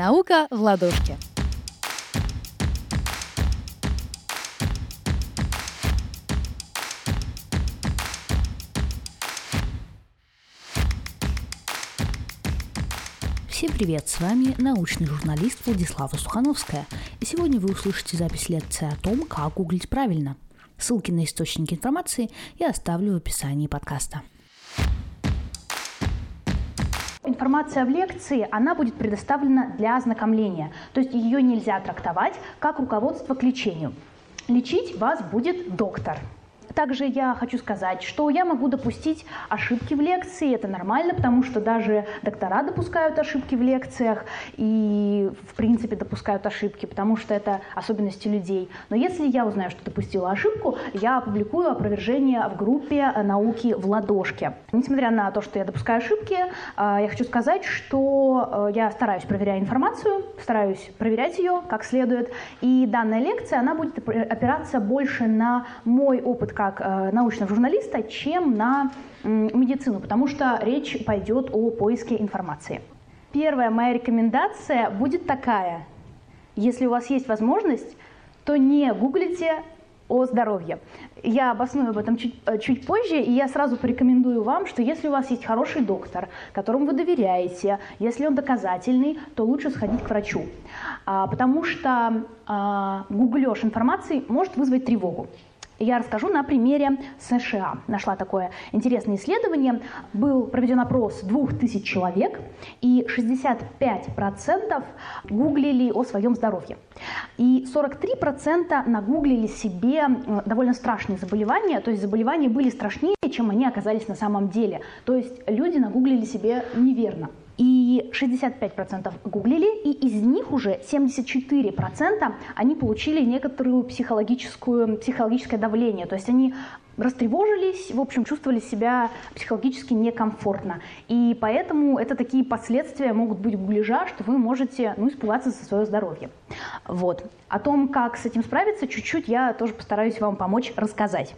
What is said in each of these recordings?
Наука в ладошке. Всем привет, с вами научный журналист Владислава Сухановская. И сегодня вы услышите запись лекции о том, как гуглить правильно. Ссылки на источники информации я оставлю в описании подкаста. Информация в лекции, она будет предоставлена для ознакомления, то есть ее нельзя трактовать как руководство к лечению. Лечить вас будет доктор. Также я хочу сказать, что я могу допустить ошибки в лекции, это нормально, потому что даже доктора допускают ошибки в лекциях и, в принципе, допускают ошибки, потому что это особенности людей. Но если я узнаю, что допустила ошибку, я опубликую опровержение в группе науки в ладошке. Несмотря на то, что я допускаю ошибки, а, я хочу сказать, что э, я стараюсь проверять информацию, стараюсь проверять ее как следует, и данная лекция, она будет опираться больше на мой опыт как э, научного журналиста, чем на медицину, потому что речь пойдет о поиске информации. Первая моя рекомендация будет такая. Если у вас есть возможность, то не гуглите о здоровье. Я обосную об этом чуть, э, чуть позже, и я сразу порекомендую вам, что если у вас есть хороший доктор, которому вы доверяете, если он доказательный, то лучше сходить к врачу. А, потому что а, гуглеж информации может вызвать тревогу. Я расскажу на примере США. Нашла такое интересное исследование. Был проведен опрос 2000 человек, и 65% гуглили о своем здоровье. И 43% нагуглили себе довольно страшные заболевания, то есть заболевания были страшнее, чем они оказались на самом деле. То есть люди нагуглили себе неверно. И 65% гуглили, и из них уже 74% они получили некоторую психологическую, психологическое давление. То есть они растревожились, в общем, чувствовали себя психологически некомфортно. И поэтому это такие последствия могут быть гуляжа, что вы можете ну, испугаться за свое здоровье. Вот. О том, как с этим справиться, чуть-чуть я тоже постараюсь вам помочь рассказать.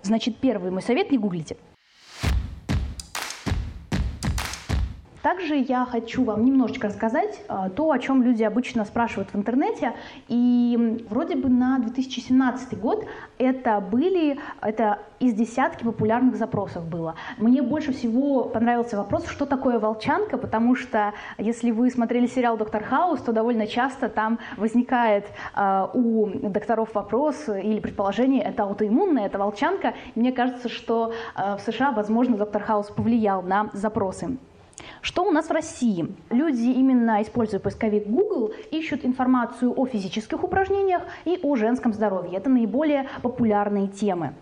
Значит, первый мой совет – не гуглите. Также я хочу вам немножечко рассказать э, то, о чем люди обычно спрашивают в интернете. И вроде бы на 2017 год это были, это из десятки популярных запросов было. Мне больше всего понравился вопрос, что такое волчанка, потому что если вы смотрели сериал «Доктор Хаус», то довольно часто там возникает э, у докторов вопрос или предположение, это аутоиммунная, это волчанка. Мне кажется, что э, в США, возможно, «Доктор Хаус» повлиял на запросы. Что у нас в России? Люди, именно используя поисковик Google, ищут информацию о физических упражнениях и о женском здоровье. Это наиболее популярные темы.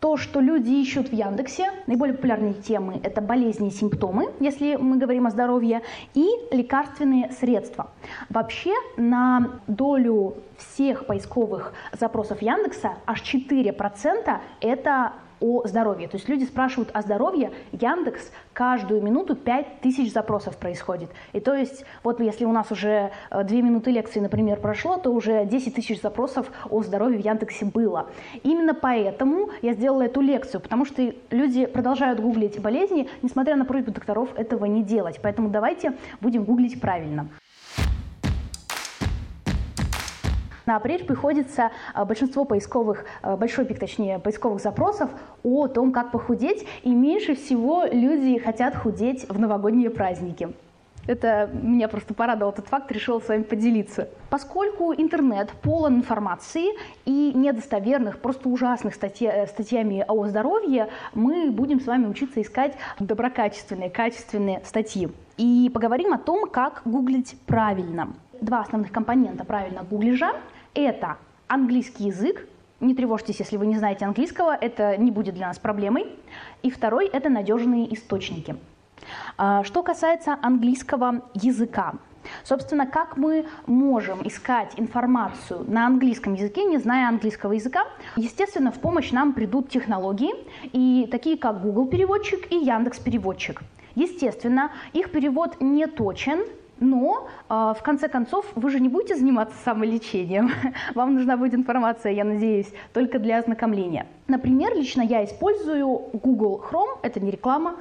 То, что люди ищут в Яндексе, наиболее популярные темы – это болезни и симптомы, если мы говорим о здоровье, и лекарственные средства. Вообще на долю всех поисковых запросов Яндекса аж 4% – это о здоровье. То есть люди спрашивают о здоровье, Яндекс каждую минуту 5000 запросов происходит. И то есть вот если у нас уже 2 э, минуты лекции, например, прошло, то уже 10 тысяч запросов о здоровье в Яндексе было. Именно поэтому я сделала эту лекцию, потому что люди продолжают гуглить болезни, несмотря на просьбу докторов этого не делать. Поэтому давайте будем гуглить правильно. На апрель приходится а, большинство поисковых, а, большой пик, точнее, поисковых запросов о том, как похудеть, и меньше всего люди хотят худеть в новогодние праздники. Это меня просто порадовал этот факт, решил с вами поделиться. Поскольку интернет полон информации и недостоверных, просто ужасных статья, э, статьями о здоровье, мы будем с вами учиться искать доброкачественные, качественные статьи. И поговорим о том, как гуглить правильно. Два основных компонента правильно гуглижа это английский язык. Не тревожьтесь, если вы не знаете английского, это не будет для нас проблемой. И второй – это надежные источники. А, что касается английского языка, Собственно, как мы можем искать информацию на английском языке, не зная английского языка? Естественно, в помощь нам придут технологии, и такие как Google переводчик и Яндекс переводчик. Естественно, их перевод не точен, но, э, в конце концов, вы же не будете заниматься самолечением. Вам нужна будет информация, я надеюсь, только для ознакомления. Например, лично я использую Google Chrome, это не реклама,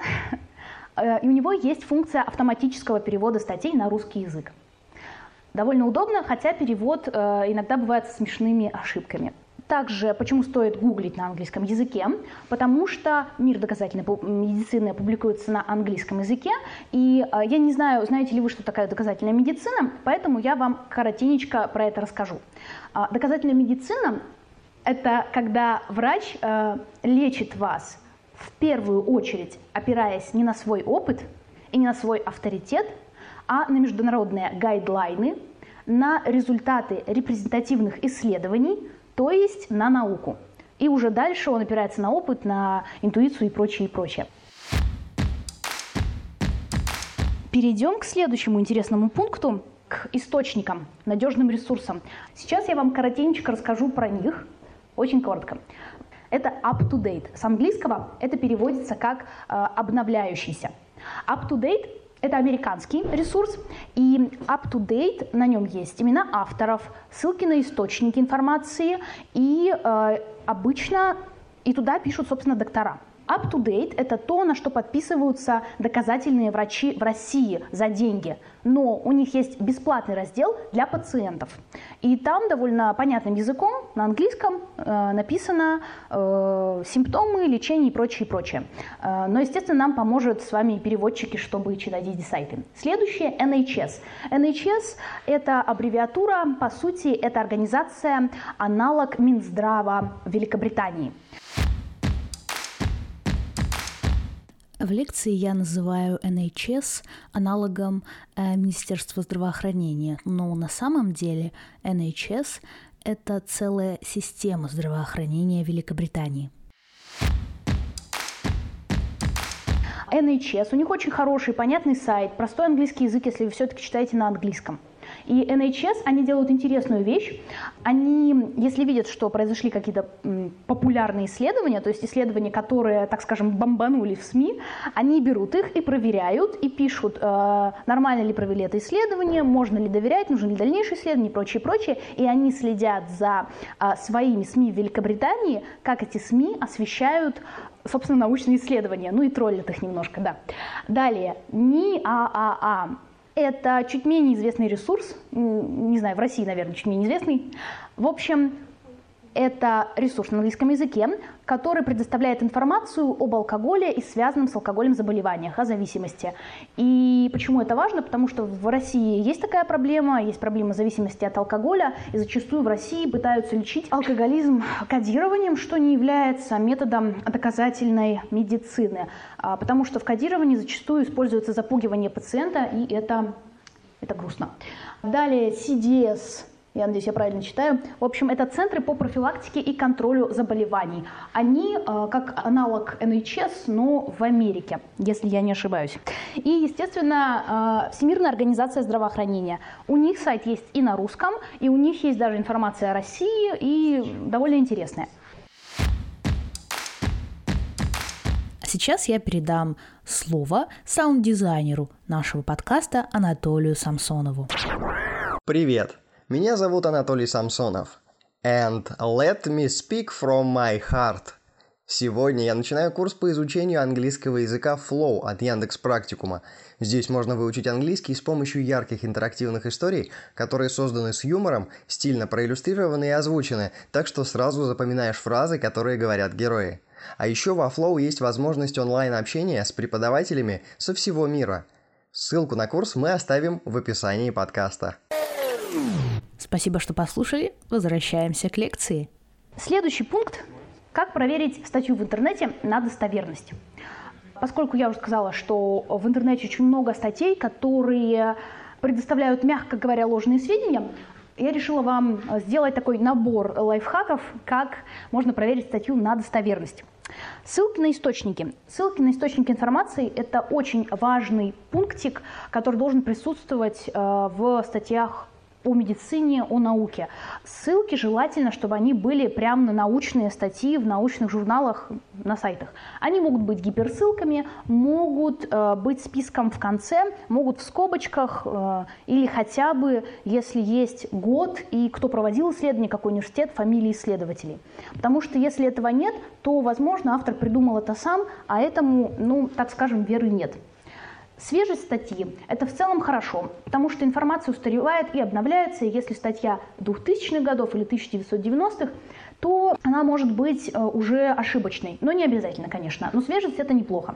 э, и у него есть функция автоматического перевода статей на русский язык. Довольно удобно, хотя перевод э, иногда бывает с смешными ошибками. Также, почему стоит гуглить на английском языке? Потому что мир доказательной медицины публикуется на английском языке, и э, я не знаю, знаете ли вы, что такая доказательная медицина, поэтому я вам коротенечко про это расскажу. Э, доказательная медицина – это когда врач э, лечит вас в первую очередь, опираясь не на свой опыт и не на свой авторитет, а на международные гайдлайны, на результаты репрезентативных исследований – то есть на науку. И уже дальше он опирается на опыт, на интуицию и прочее, и прочее. Перейдем к следующему интересному пункту, к источникам, надежным ресурсам. Сейчас я вам коротенько расскажу про них, очень коротко. Это up-to-date. С английского это переводится как э, обновляющийся. Up-to-date это американский ресурс, и up-to-date, на нем есть имена авторов, ссылки на источники информации, и э, обычно и туда пишут, собственно, доктора. Up-to-date – это то, на что подписываются доказательные врачи в России за деньги. Но у них есть бесплатный раздел для пациентов. И там довольно понятным языком на английском э, написано э, симптомы, лечение и прочее, прочее. Э, но, естественно, нам поможет с вами переводчики, чтобы читать эти сайты. Следующее – NHS. NHS – это аббревиатура, по сути, это организация, аналог Минздрава Великобритании. В лекции я называю NHS аналогом э, Министерства здравоохранения, но на самом деле NHS – это целая система здравоохранения Великобритании. NHS, у них очень хороший, понятный сайт, простой английский язык, если вы все-таки читаете на английском – и NHS, они делают интересную вещь. Они, если видят, что произошли какие-то популярные исследования, то есть исследования, которые, так скажем, бомбанули в СМИ, они берут их и проверяют, и пишут, э, нормально ли провели это исследование, можно ли доверять, нужны ли дальнейшие исследования и прочее, прочее. И они следят за э, своими СМИ в Великобритании, как эти СМИ освещают собственно, научные исследования, ну и троллят их немножко, да. Далее, НИААА это чуть менее известный ресурс, не знаю, в России, наверное, чуть менее известный. В общем, это ресурс на английском языке, который предоставляет информацию об алкоголе и связанном с алкоголем заболеваниях, о зависимости. И почему это важно? Потому что в России есть такая проблема, есть проблема зависимости от алкоголя, и зачастую в России пытаются лечить алкоголизм кодированием, что не является методом доказательной медицины, а, потому что в кодировании зачастую используется запугивание пациента, и это, это грустно. Далее CDS я надеюсь, я правильно читаю. В общем, это центры по профилактике и контролю заболеваний. Они э, как аналог NHS, но в Америке, если я не ошибаюсь. И, естественно, э, Всемирная организация здравоохранения. У них сайт есть и на русском, и у них есть даже информация о России, и довольно интересная. Сейчас я передам слово саунд-дизайнеру нашего подкаста Анатолию Самсонову. Привет! Меня зовут Анатолий Самсонов. And let me speak from my heart. Сегодня я начинаю курс по изучению английского языка Flow от Яндекс Практикума. Здесь можно выучить английский с помощью ярких интерактивных историй, которые созданы с юмором, стильно проиллюстрированы и озвучены, так что сразу запоминаешь фразы, которые говорят герои. А еще во Flow есть возможность онлайн-общения с преподавателями со всего мира. Ссылку на курс мы оставим в описании подкаста. Спасибо, что послушали. Возвращаемся к лекции. Следующий пункт. Как проверить статью в интернете на достоверность? Поскольку я уже сказала, что в интернете очень много статей, которые предоставляют, мягко говоря, ложные сведения, я решила вам сделать такой набор лайфхаков, как можно проверить статью на достоверность. Ссылки на источники. Ссылки на источники информации – это очень важный пунктик, который должен присутствовать э, в статьях о медицине, о науке. Ссылки желательно, чтобы они были прямо на научные статьи в научных журналах на сайтах. Они могут быть гиперссылками, могут э, быть списком в конце, могут в скобочках э, или хотя бы, если есть год и кто проводил исследование, какой университет, фамилии исследователей. Потому что если этого нет, то, возможно, автор придумал это сам, а этому, ну, так скажем, веры нет. Свежесть статьи – это в целом хорошо, потому что информация устаревает и обновляется, и если статья 2000-х годов или 1990-х, то она может быть э, уже ошибочной. Но не обязательно, конечно. Но свежесть – это неплохо.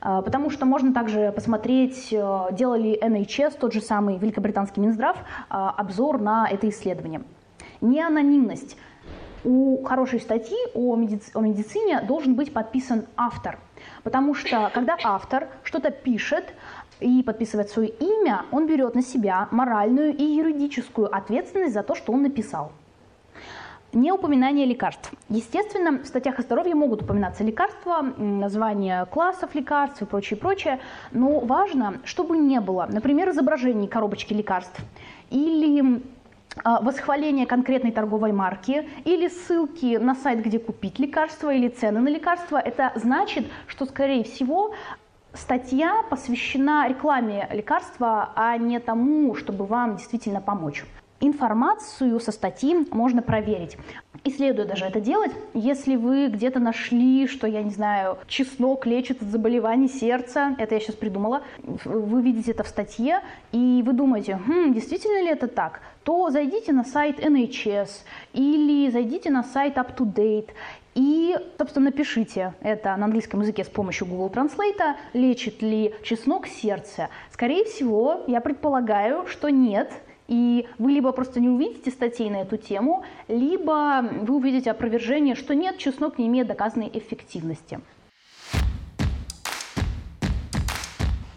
Э, потому что можно также посмотреть, э, делали NHS, тот же самый великобританский Минздрав, обзор на это исследование. Неанонимность. У хорошей статьи о, медици- о медицине должен быть подписан автор – Потому что когда автор что-то пишет и подписывает свое имя, он берет на себя моральную и юридическую ответственность за то, что он написал. Не упоминание лекарств. Естественно, в статьях о здоровье могут упоминаться лекарства, названия классов лекарств и прочее, прочее, но важно, чтобы не было, например, изображений коробочки лекарств или восхваление конкретной торговой марки или ссылки на сайт, где купить лекарства или цены на лекарства, это значит, что, скорее всего, статья посвящена рекламе лекарства, а не тому, чтобы вам действительно помочь. Информацию со статьи можно проверить. И следует даже это делать, если вы где-то нашли, что, я не знаю, чеснок лечит от заболеваний сердца, это я сейчас придумала, вы видите это в статье, и вы думаете, хм, действительно ли это так, то зайдите на сайт NHS или зайдите на сайт UpToDate и, собственно, напишите это на английском языке с помощью Google Translate, лечит ли чеснок сердце. Скорее всего, я предполагаю, что нет, и вы либо просто не увидите статей на эту тему, либо вы увидите опровержение, что нет, чеснок не имеет доказанной эффективности.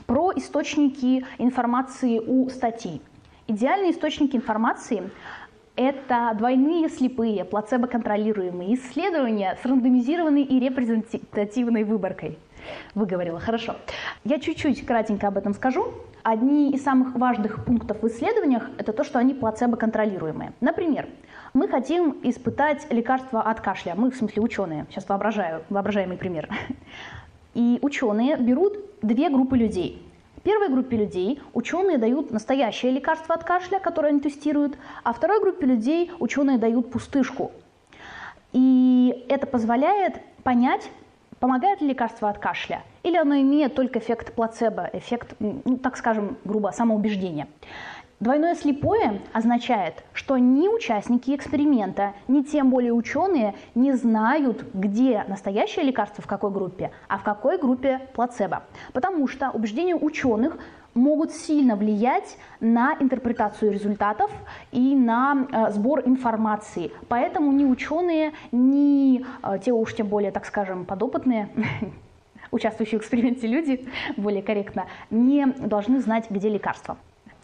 Про источники информации у статей. Идеальные источники информации – это двойные слепые, плацебо-контролируемые исследования с рандомизированной и репрезентативной выборкой. Выговорила, хорошо. Я чуть-чуть кратенько об этом скажу. Одни из самых важных пунктов в исследованиях – это то, что они плацебо-контролируемые. Например, мы хотим испытать лекарство от кашля. Мы, в смысле, ученые. Сейчас воображаю, воображаемый пример. И ученые берут две группы людей. Первой группе людей ученые дают настоящее лекарство от кашля, которое они тестируют, а второй группе людей ученые дают пустышку. И это позволяет понять, Помогает ли лекарство от кашля? Или оно имеет только эффект плацебо, эффект, ну, так скажем, грубо, самоубеждения? Двойное слепое означает, что ни участники эксперимента, ни тем более ученые не знают, где настоящее лекарство в какой группе, а в какой группе плацебо. Потому что убеждения ученых могут сильно влиять на интерпретацию результатов и на э, сбор информации. Поэтому ни ученые, ни э, те уж тем более, так скажем, подопытные, участвующие в эксперименте люди, более корректно, не должны знать, где лекарство.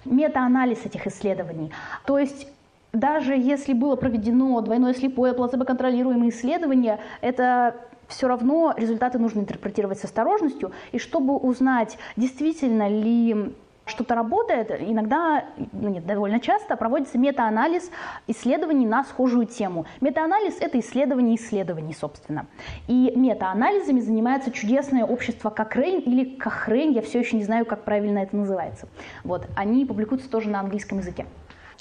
Метаанализ этих исследований. То есть даже если было проведено двойное слепое плацебо-контролируемое исследование, это все равно результаты нужно интерпретировать с осторожностью. И чтобы узнать, действительно ли что-то работает, иногда, ну нет, довольно часто проводится метаанализ исследований на схожую тему. Метаанализ – это исследование исследований, собственно. И метаанализами занимается чудесное общество Кокрейн или Кохрейн, я все еще не знаю, как правильно это называется. Вот, они публикуются тоже на английском языке.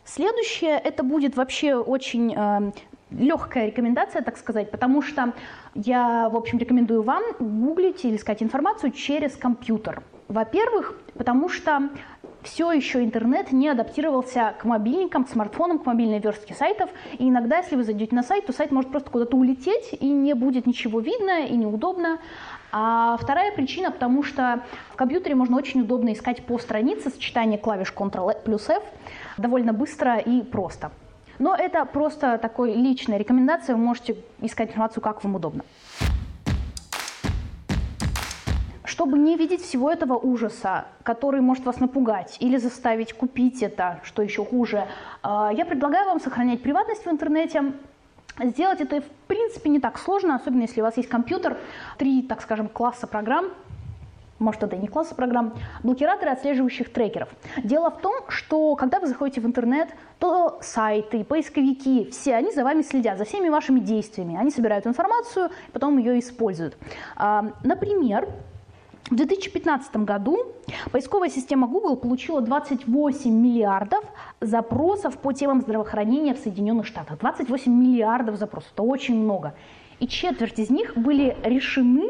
Следующее, это будет вообще очень э, легкая рекомендация, так сказать, потому что я, в общем, рекомендую вам гуглить или искать информацию через компьютер. Во-первых, потому что все еще интернет не адаптировался к мобильникам, к смартфонам, к мобильной верстке сайтов. И иногда, если вы зайдете на сайт, то сайт может просто куда-то улететь, и не будет ничего видно, и неудобно. А вторая причина, потому что в компьютере можно очень удобно искать по странице сочетание клавиш Ctrl плюс F довольно быстро и просто. Но это просто такой личная рекомендация, вы можете искать информацию, как вам удобно. Чтобы не видеть всего этого ужаса, который может вас напугать или заставить купить это, что еще хуже, а, я предлагаю вам сохранять приватность в интернете, Сделать это, в принципе, не так сложно, особенно если у вас есть компьютер, три, так скажем, класса программ, может, это и не классы программ, блокираторы отслеживающих трекеров. Дело в том, что когда вы заходите в интернет, то сайты, поисковики, все они за вами следят, за всеми вашими действиями. Они собирают информацию, потом ее используют. А, например, в 2015 году поисковая система Google получила 28 миллиардов запросов по темам здравоохранения в Соединенных Штатах. 28 миллиардов запросов, это очень много. И четверть из них были решены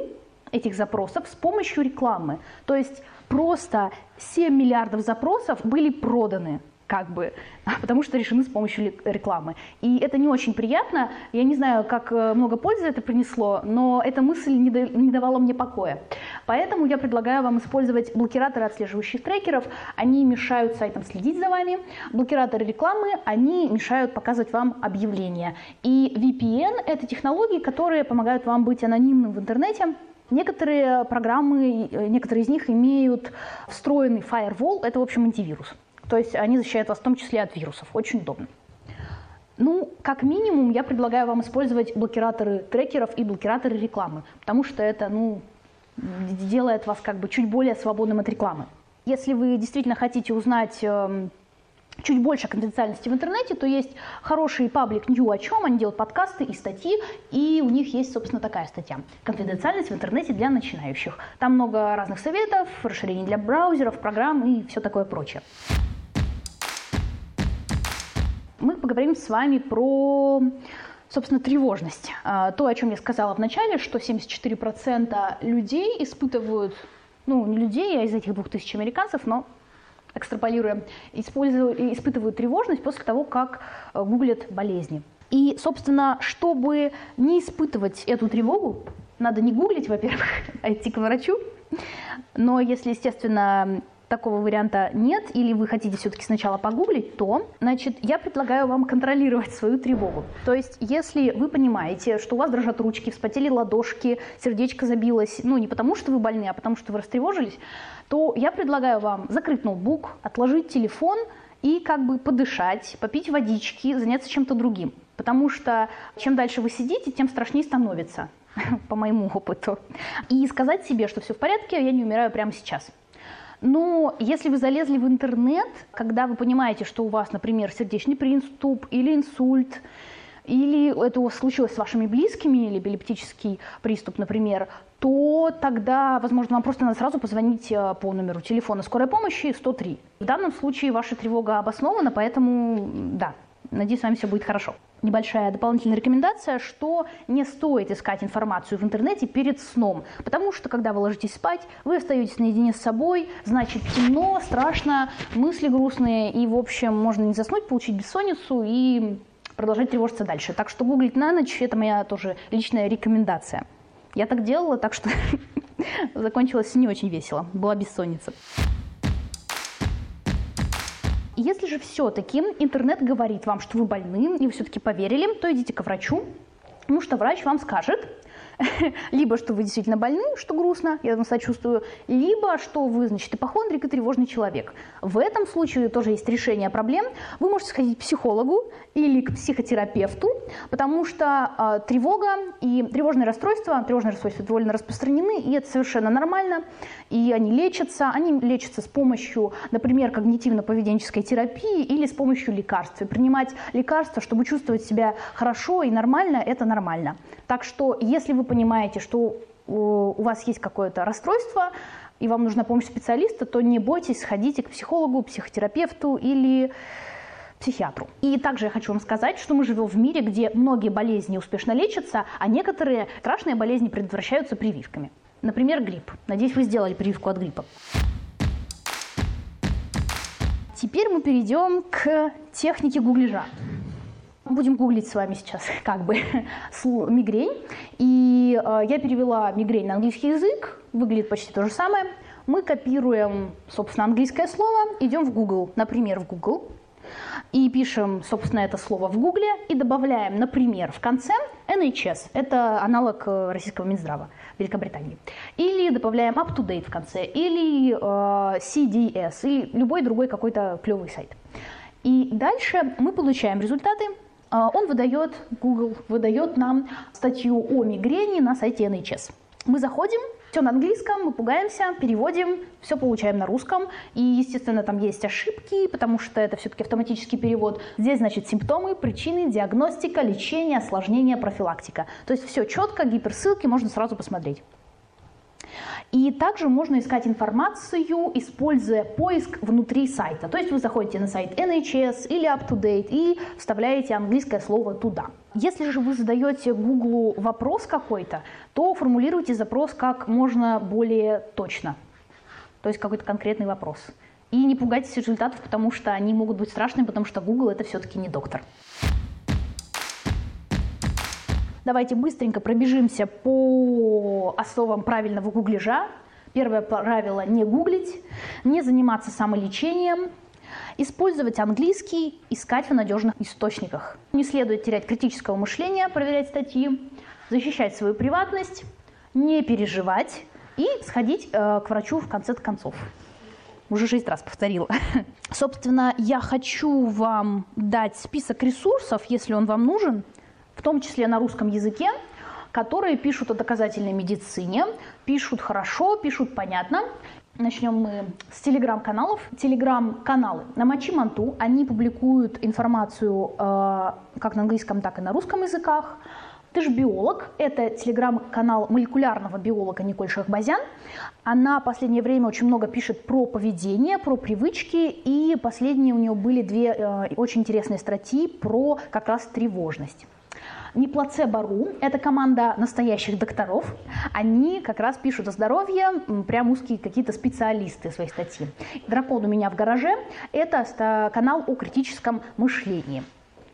этих запросов с помощью рекламы. То есть просто 7 миллиардов запросов были проданы как бы, потому что решены с помощью рекламы. И это не очень приятно. Я не знаю, как э, много пользы это принесло, но эта мысль не, да, не давала мне покоя. Поэтому я предлагаю вам использовать блокираторы отслеживающих трекеров. Они мешают сайтам следить за вами. Блокираторы рекламы, они мешают показывать вам объявления. И VPN — это технологии, которые помогают вам быть анонимным в интернете, Некоторые программы, э, некоторые из них имеют встроенный firewall, это, в общем, антивирус. То есть они защищают вас в том числе от вирусов. Очень удобно. Ну, как минимум, я предлагаю вам использовать блокираторы трекеров и блокираторы рекламы, потому что это, ну, делает вас как бы чуть более свободным от рекламы. Если вы действительно хотите узнать э, чуть больше конфиденциальности в интернете, то есть хороший паблик New о чем, они делают подкасты и статьи, и у них есть, собственно, такая статья. Конфиденциальность в интернете для начинающих. Там много разных советов, расширений для браузеров, программ и все такое прочее поговорим с вами про собственно, тревожность. А, то, о чем я сказала в начале, что 74% людей испытывают, ну, не людей, а из этих 2000 американцев, но экстраполируя, испытывают тревожность после того, как э, гуглят болезни. И, собственно, чтобы не испытывать эту тревогу, надо не гуглить, во-первых, а идти к врачу. Но если, естественно, такого варианта нет, или вы хотите все-таки сначала погуглить, то, значит, я предлагаю вам контролировать свою тревогу. То есть, если вы понимаете, что у вас дрожат ручки, вспотели ладошки, сердечко забилось, ну, не потому что вы больны, а потому что вы растревожились, то я предлагаю вам закрыть ноутбук, отложить телефон и как бы подышать, попить водички, заняться чем-то другим. Потому что чем дальше вы сидите, тем страшнее становится, по моему опыту. И сказать себе, что все в порядке, я не умираю прямо сейчас. Но если вы залезли в интернет, когда вы понимаете, что у вас, например, сердечный приступ или инсульт, или это случилось с вашими близкими, или эпилептический приступ, например, то тогда, возможно, вам просто надо сразу позвонить э, по номеру телефона скорой помощи 103. В данном случае ваша тревога обоснована, поэтому да, надеюсь, с вами все будет хорошо небольшая дополнительная рекомендация, что не стоит искать информацию в интернете перед сном, потому что когда вы ложитесь спать, вы остаетесь наедине с собой, значит темно, страшно, мысли грустные, и, в общем, можно не заснуть, получить бессонницу и продолжать тревожиться дальше. Так что гуглить на ночь – это моя тоже личная рекомендация. Я так делала, так что закончилось не очень весело, была бессонница. Если же все-таки интернет говорит вам, что вы больны, и вы все-таки поверили, то идите к врачу, потому что врач вам скажет, либо что вы действительно больны, что грустно, я вам сочувствую, либо что вы, значит, ипохондрик и тревожный человек. В этом случае тоже есть решение проблем. Вы можете сходить к психологу или к психотерапевту, потому что э, тревога и тревожные расстройства, тревожные расстройства довольно распространены, и это совершенно нормально, и они лечатся. Они лечатся с помощью, например, когнитивно-поведенческой терапии или с помощью лекарств. И принимать лекарства, чтобы чувствовать себя хорошо и нормально, это нормально. Так что, если вы понимаете, что у вас есть какое-то расстройство, и вам нужна помощь специалиста, то не бойтесь, сходите к психологу, психотерапевту или психиатру. И также я хочу вам сказать, что мы живем в мире, где многие болезни успешно лечатся, а некоторые страшные болезни предотвращаются прививками. Например, грипп. Надеюсь, вы сделали прививку от гриппа. Теперь мы перейдем к технике гуглежа. Будем гуглить с вами сейчас как бы мигрень. И э, я перевела мигрень на английский язык, выглядит почти то же самое. Мы копируем, собственно, английское слово, идем в Google, например, в Google, и пишем, собственно, это слово в Гугле и добавляем, например, в конце NHS, это аналог э, российского Минздрава Великобритании, или добавляем up-to-date в конце, или э, CDS, или любой другой какой-то клевый сайт. И дальше мы получаем результаты, он выдает, Google выдает нам статью о мигрени на сайте NHS. Мы заходим, все на английском, мы пугаемся, переводим, все получаем на русском. И, естественно, там есть ошибки, потому что это все-таки автоматический перевод. Здесь, значит, симптомы, причины, диагностика, лечение, осложнение, профилактика. То есть все четко, гиперссылки можно сразу посмотреть. И также можно искать информацию, используя поиск внутри сайта. То есть вы заходите на сайт NHS или UpToDate и вставляете английское слово туда. Если же вы задаете Google вопрос какой-то, то формулируйте запрос как можно более точно. То есть какой-то конкретный вопрос. И не пугайтесь результатов, потому что они могут быть страшными, потому что Google это все-таки не доктор. Давайте быстренько пробежимся по основам правильного гуглежа. Первое правило – не гуглить, не заниматься самолечением, использовать английский, искать в надежных источниках. Не следует терять критического мышления, проверять статьи, защищать свою приватность, не переживать и сходить э, к врачу в конце концов. Уже шесть раз повторила. Собственно, я хочу вам дать список ресурсов, если он вам нужен, том числе на русском языке, которые пишут о доказательной медицине, пишут хорошо, пишут понятно. Начнем мы с телеграм-каналов. Телеграм-каналы на Мочи Манту, они публикуют информацию э, как на английском, так и на русском языках. Ты же биолог. Это телеграм-канал молекулярного биолога Николь Шахбазян. Она в последнее время очень много пишет про поведение, про привычки. И последние у нее были две э, очень интересные статьи про как раз тревожность не плацебо.ру, это команда настоящих докторов. Они как раз пишут о здоровье, прям узкие какие-то специалисты своей статьи. «Дракон у меня в гараже» – это канал о критическом мышлении.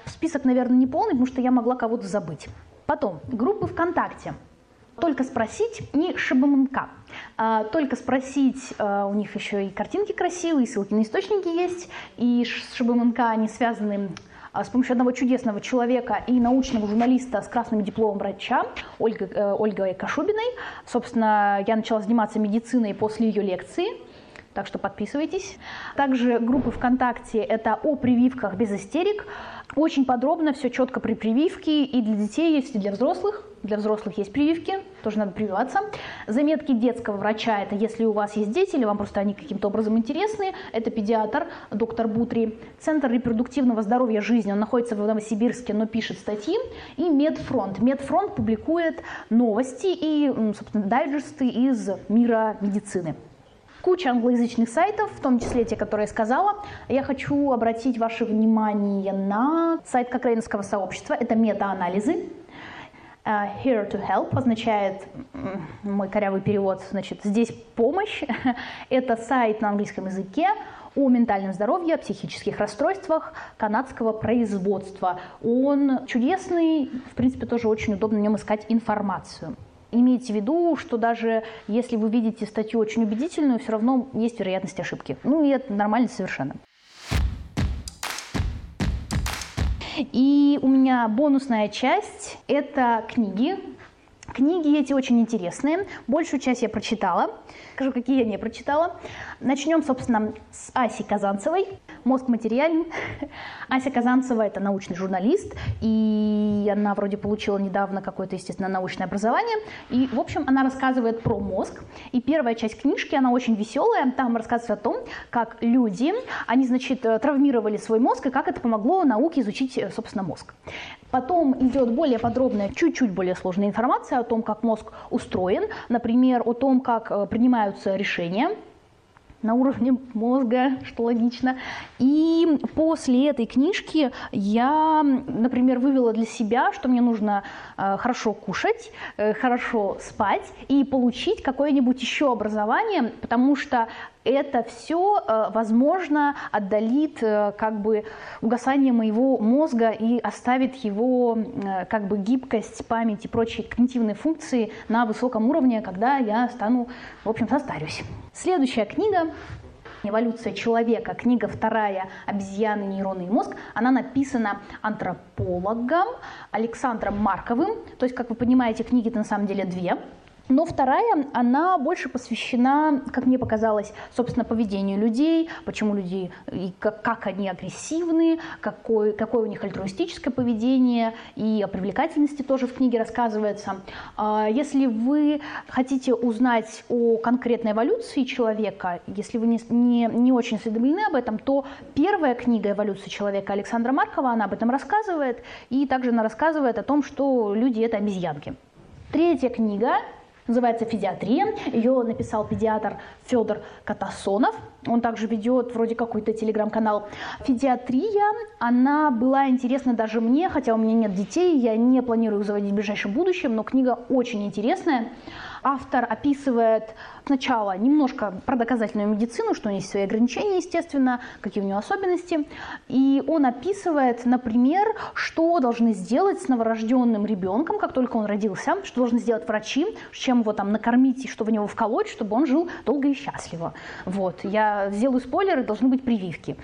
Список, наверное, не полный, потому что я могла кого-то забыть. Потом, группы ВКонтакте только спросить, не ШБМНК, а только спросить, а, у них еще и картинки красивые, ссылки на источники есть, и с ШБМНК они связаны с помощью одного чудесного человека и научного журналиста с красным дипломом врача Ольга, э, Ольгой Кашубиной. Собственно, я начала заниматься медициной после ее лекции. Так что подписывайтесь. Также группы ВКонтакте – это о прививках без истерик. Очень подробно, все четко при прививке. И для детей есть, и для взрослых. Для взрослых есть прививки, тоже надо прививаться. Заметки детского врача – это если у вас есть дети или вам просто они каким-то образом интересны. Это педиатр, доктор Бутрий. Центр репродуктивного здоровья жизни, он находится в Новосибирске, но пишет статьи. И Медфронт. Медфронт публикует новости и, собственно, дайджесты из мира медицины куча англоязычных сайтов, в том числе те, которые я сказала. Я хочу обратить ваше внимание на сайт Кокрейнского сообщества. Это мета-анализы. Uh, here to help означает, мой корявый перевод, значит, здесь помощь. Это сайт на английском языке о ментальном здоровье, психических расстройствах канадского производства. Он чудесный, в принципе, тоже очень удобно на нем искать информацию. Имейте в виду, что даже если вы видите статью очень убедительную, все равно есть вероятность ошибки. Ну и это нормально совершенно. И у меня бонусная часть – это книги. Книги эти очень интересные. Большую часть я прочитала. Скажу, какие я не прочитала. Начнем, собственно, с Аси Казанцевой. «Мозг материален». Ася Казанцева – это научный журналист, и она вроде получила недавно какое-то, естественно, научное образование. И, в общем, она рассказывает про мозг. И первая часть книжки, она очень веселая. Там рассказывается о том, как люди, они, значит, травмировали свой мозг, и как это помогло науке изучить, собственно, мозг. Потом идет более подробная, чуть-чуть более сложная информация о том, как мозг устроен, например, о том, как э, принимаются решения, на уровне мозга, что логично. И после этой книжки я, например, вывела для себя, что мне нужно э, хорошо кушать, э, хорошо спать и получить какое-нибудь еще образование, потому что это все, э, возможно, отдалит э, как бы угасание моего мозга и оставит его э, как бы гибкость, память и прочие когнитивные функции на высоком уровне, когда я стану, в общем, состарюсь. Следующая книга «Эволюция человека», книга вторая «Обезьяны, нейроны и мозг», она написана антропологом Александром Марковым. То есть, как вы понимаете, книги-то на самом деле две – но вторая, она больше посвящена, как мне показалось, собственно, поведению людей, почему люди, и как, как они агрессивны, какое, какое у них альтруистическое поведение, и о привлекательности тоже в книге рассказывается. А, если вы хотите узнать о конкретной эволюции человека, если вы не, не, не очень осведомлены об этом, то первая книга «Эволюция человека» Александра Маркова, она об этом рассказывает, и также она рассказывает о том, что люди – это обезьянки. Третья книга называется «Федиатрия». Ее написал педиатр Федор Катасонов. Он также ведет вроде какой-то телеграм-канал. Федиатрия, она была интересна даже мне, хотя у меня нет детей, я не планирую заводить в ближайшем будущем, но книга очень интересная. Автор описывает сначала немножко про доказательную медицину, что у нее есть свои ограничения, естественно, какие у нее особенности. И он описывает, например, что должны сделать с новорожденным ребенком, как только он родился, что должны сделать врачи, чем его там накормить и что в него вколоть, чтобы он жил долго и счастливо. Вот. Я сделаю спойлеры, должны быть прививки.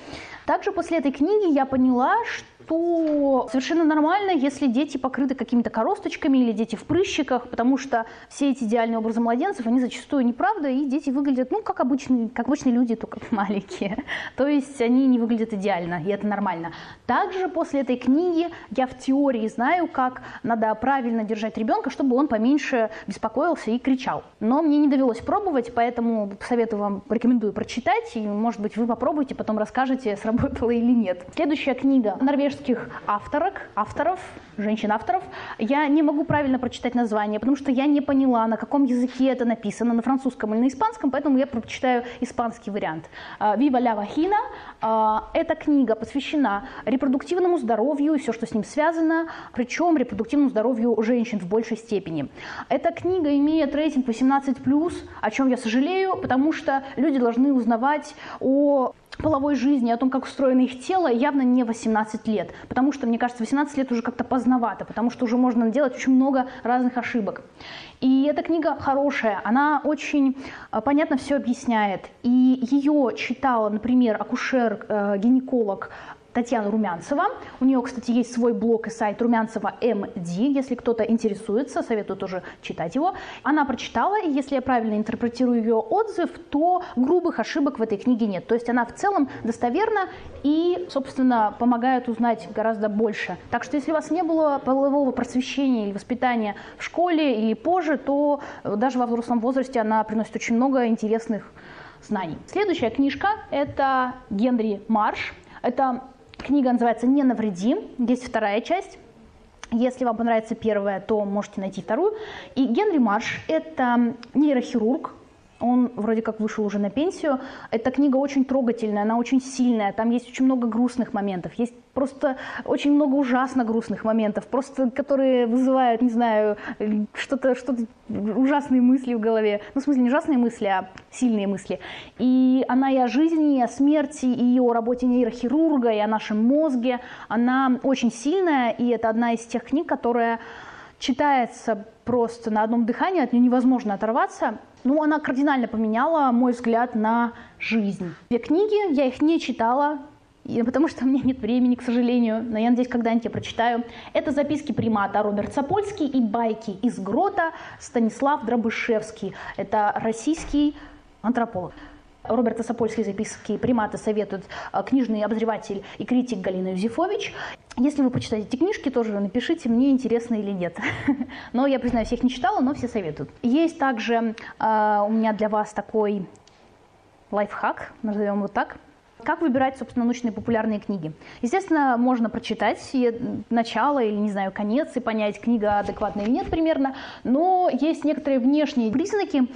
Также после этой книги я поняла, что то совершенно нормально, если дети покрыты какими-то коросточками или дети в прыщиках, потому что все эти идеальные образы младенцев, они зачастую неправда, и дети выглядят, ну, как обычные, как обычные люди, только маленькие. То есть они не выглядят идеально, и это нормально. Также после этой книги я в теории знаю, как надо правильно держать ребенка, чтобы он поменьше беспокоился и кричал. Но мне не довелось пробовать, поэтому советую вам, рекомендую прочитать, и, может быть, вы попробуете, потом расскажете, сработало или нет. Следующая книга «Норвежский норвежских авторок, авторов, женщин-авторов. Я не могу правильно прочитать название, потому что я не поняла, на каком языке это написано, на французском или на испанском, поэтому я прочитаю испанский вариант. «Вива ля вахина» эта книга посвящена репродуктивному здоровью и все, что с ним связано, причем репродуктивному здоровью женщин в большей степени. Эта книга имеет рейтинг 18+, о чем я сожалею, потому что люди должны узнавать о половой жизни, о том, как устроено их тело, явно не 18 лет. Потому что, мне кажется, 18 лет уже как-то поздновато, потому что уже можно делать очень много разных ошибок. И эта книга хорошая, она очень э, понятно все объясняет. И ее читала, например, акушер-гинеколог э, Татьяна Румянцева. У нее, кстати, есть свой блог и сайт Румянцева МД. Если кто-то интересуется, советую тоже читать его. Она прочитала, и если я правильно интерпретирую ее отзыв, то грубых ошибок в этой книге нет. То есть она в целом достоверна и, собственно, помогает узнать гораздо больше. Так что если у вас не было полового просвещения или воспитания в школе или позже, то даже во взрослом возрасте она приносит очень много интересных знаний. Следующая книжка – это Генри Марш. Это Книга называется «Не навреди», есть вторая часть. Если вам понравится первая, то можете найти вторую. И Генри Марш – это нейрохирург, он вроде как вышел уже на пенсию. Эта книга очень трогательная, она очень сильная. Там есть очень много грустных моментов. Есть просто очень много ужасно грустных моментов, просто которые вызывают, не знаю, что-то, что-то ужасные мысли в голове. Ну, в смысле, не ужасные мысли, а сильные мысли. И она и о жизни, и о смерти, и о работе нейрохирурга, и о нашем мозге. Она очень сильная, и это одна из тех книг, которая читается просто на одном дыхании, от нее невозможно оторваться. Ну, она кардинально поменяла мой взгляд на жизнь. Две книги, я их не читала, потому что у меня нет времени, к сожалению, но я надеюсь, когда-нибудь я прочитаю. Это записки примата Роберт Сапольский и байки из грота Станислав Дробышевский. Это российский антрополог. Роберта Сапольский записки примата советует а, книжный обозреватель и критик Галина Юзефович. Если вы почитаете эти книжки, тоже напишите, мне интересно или нет. Но я, признаюсь, их не читала, но все советуют. Есть также э, у меня для вас такой лайфхак, назовем вот так. Как выбирать, собственно, научные популярные книги? Естественно, можно прочитать начало или, не знаю, конец и понять, книга адекватная или нет примерно, но есть некоторые внешние признаки,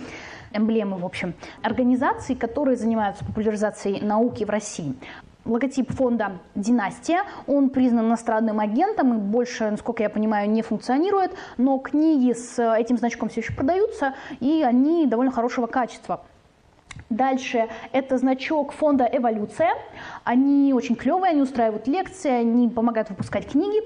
эмблемы, в общем, организаций, которые занимаются популяризацией науки в России. Логотип фонда «Династия», он признан иностранным агентом и больше, насколько я понимаю, не функционирует, но книги с этим значком все еще продаются, и они довольно хорошего качества. Дальше это значок фонда «Эволюция». Они очень клевые, они устраивают лекции, они помогают выпускать книги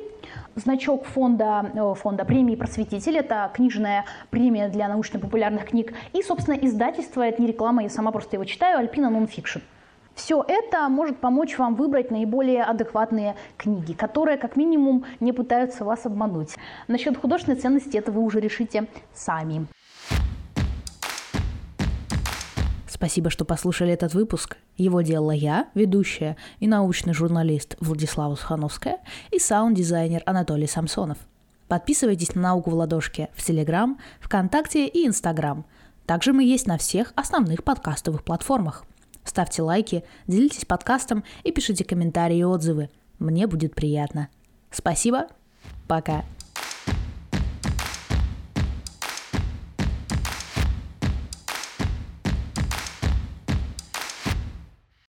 значок фонда, э, фонда премии «Просветитель». Это книжная премия для научно-популярных книг. И, собственно, издательство, это не реклама, я сама просто его читаю, «Альпина Нонфикшн». Все это может помочь вам выбрать наиболее адекватные книги, которые как минимум не пытаются вас обмануть. Насчет художественной ценности это вы уже решите сами. Спасибо, что послушали этот выпуск. Его делала я, ведущая и научный журналист Владислава Сухановская и саунд-дизайнер Анатолий Самсонов. Подписывайтесь на «Науку в ладошке» в Телеграм, ВКонтакте и Инстаграм. Также мы есть на всех основных подкастовых платформах. Ставьте лайки, делитесь подкастом и пишите комментарии и отзывы. Мне будет приятно. Спасибо. Пока.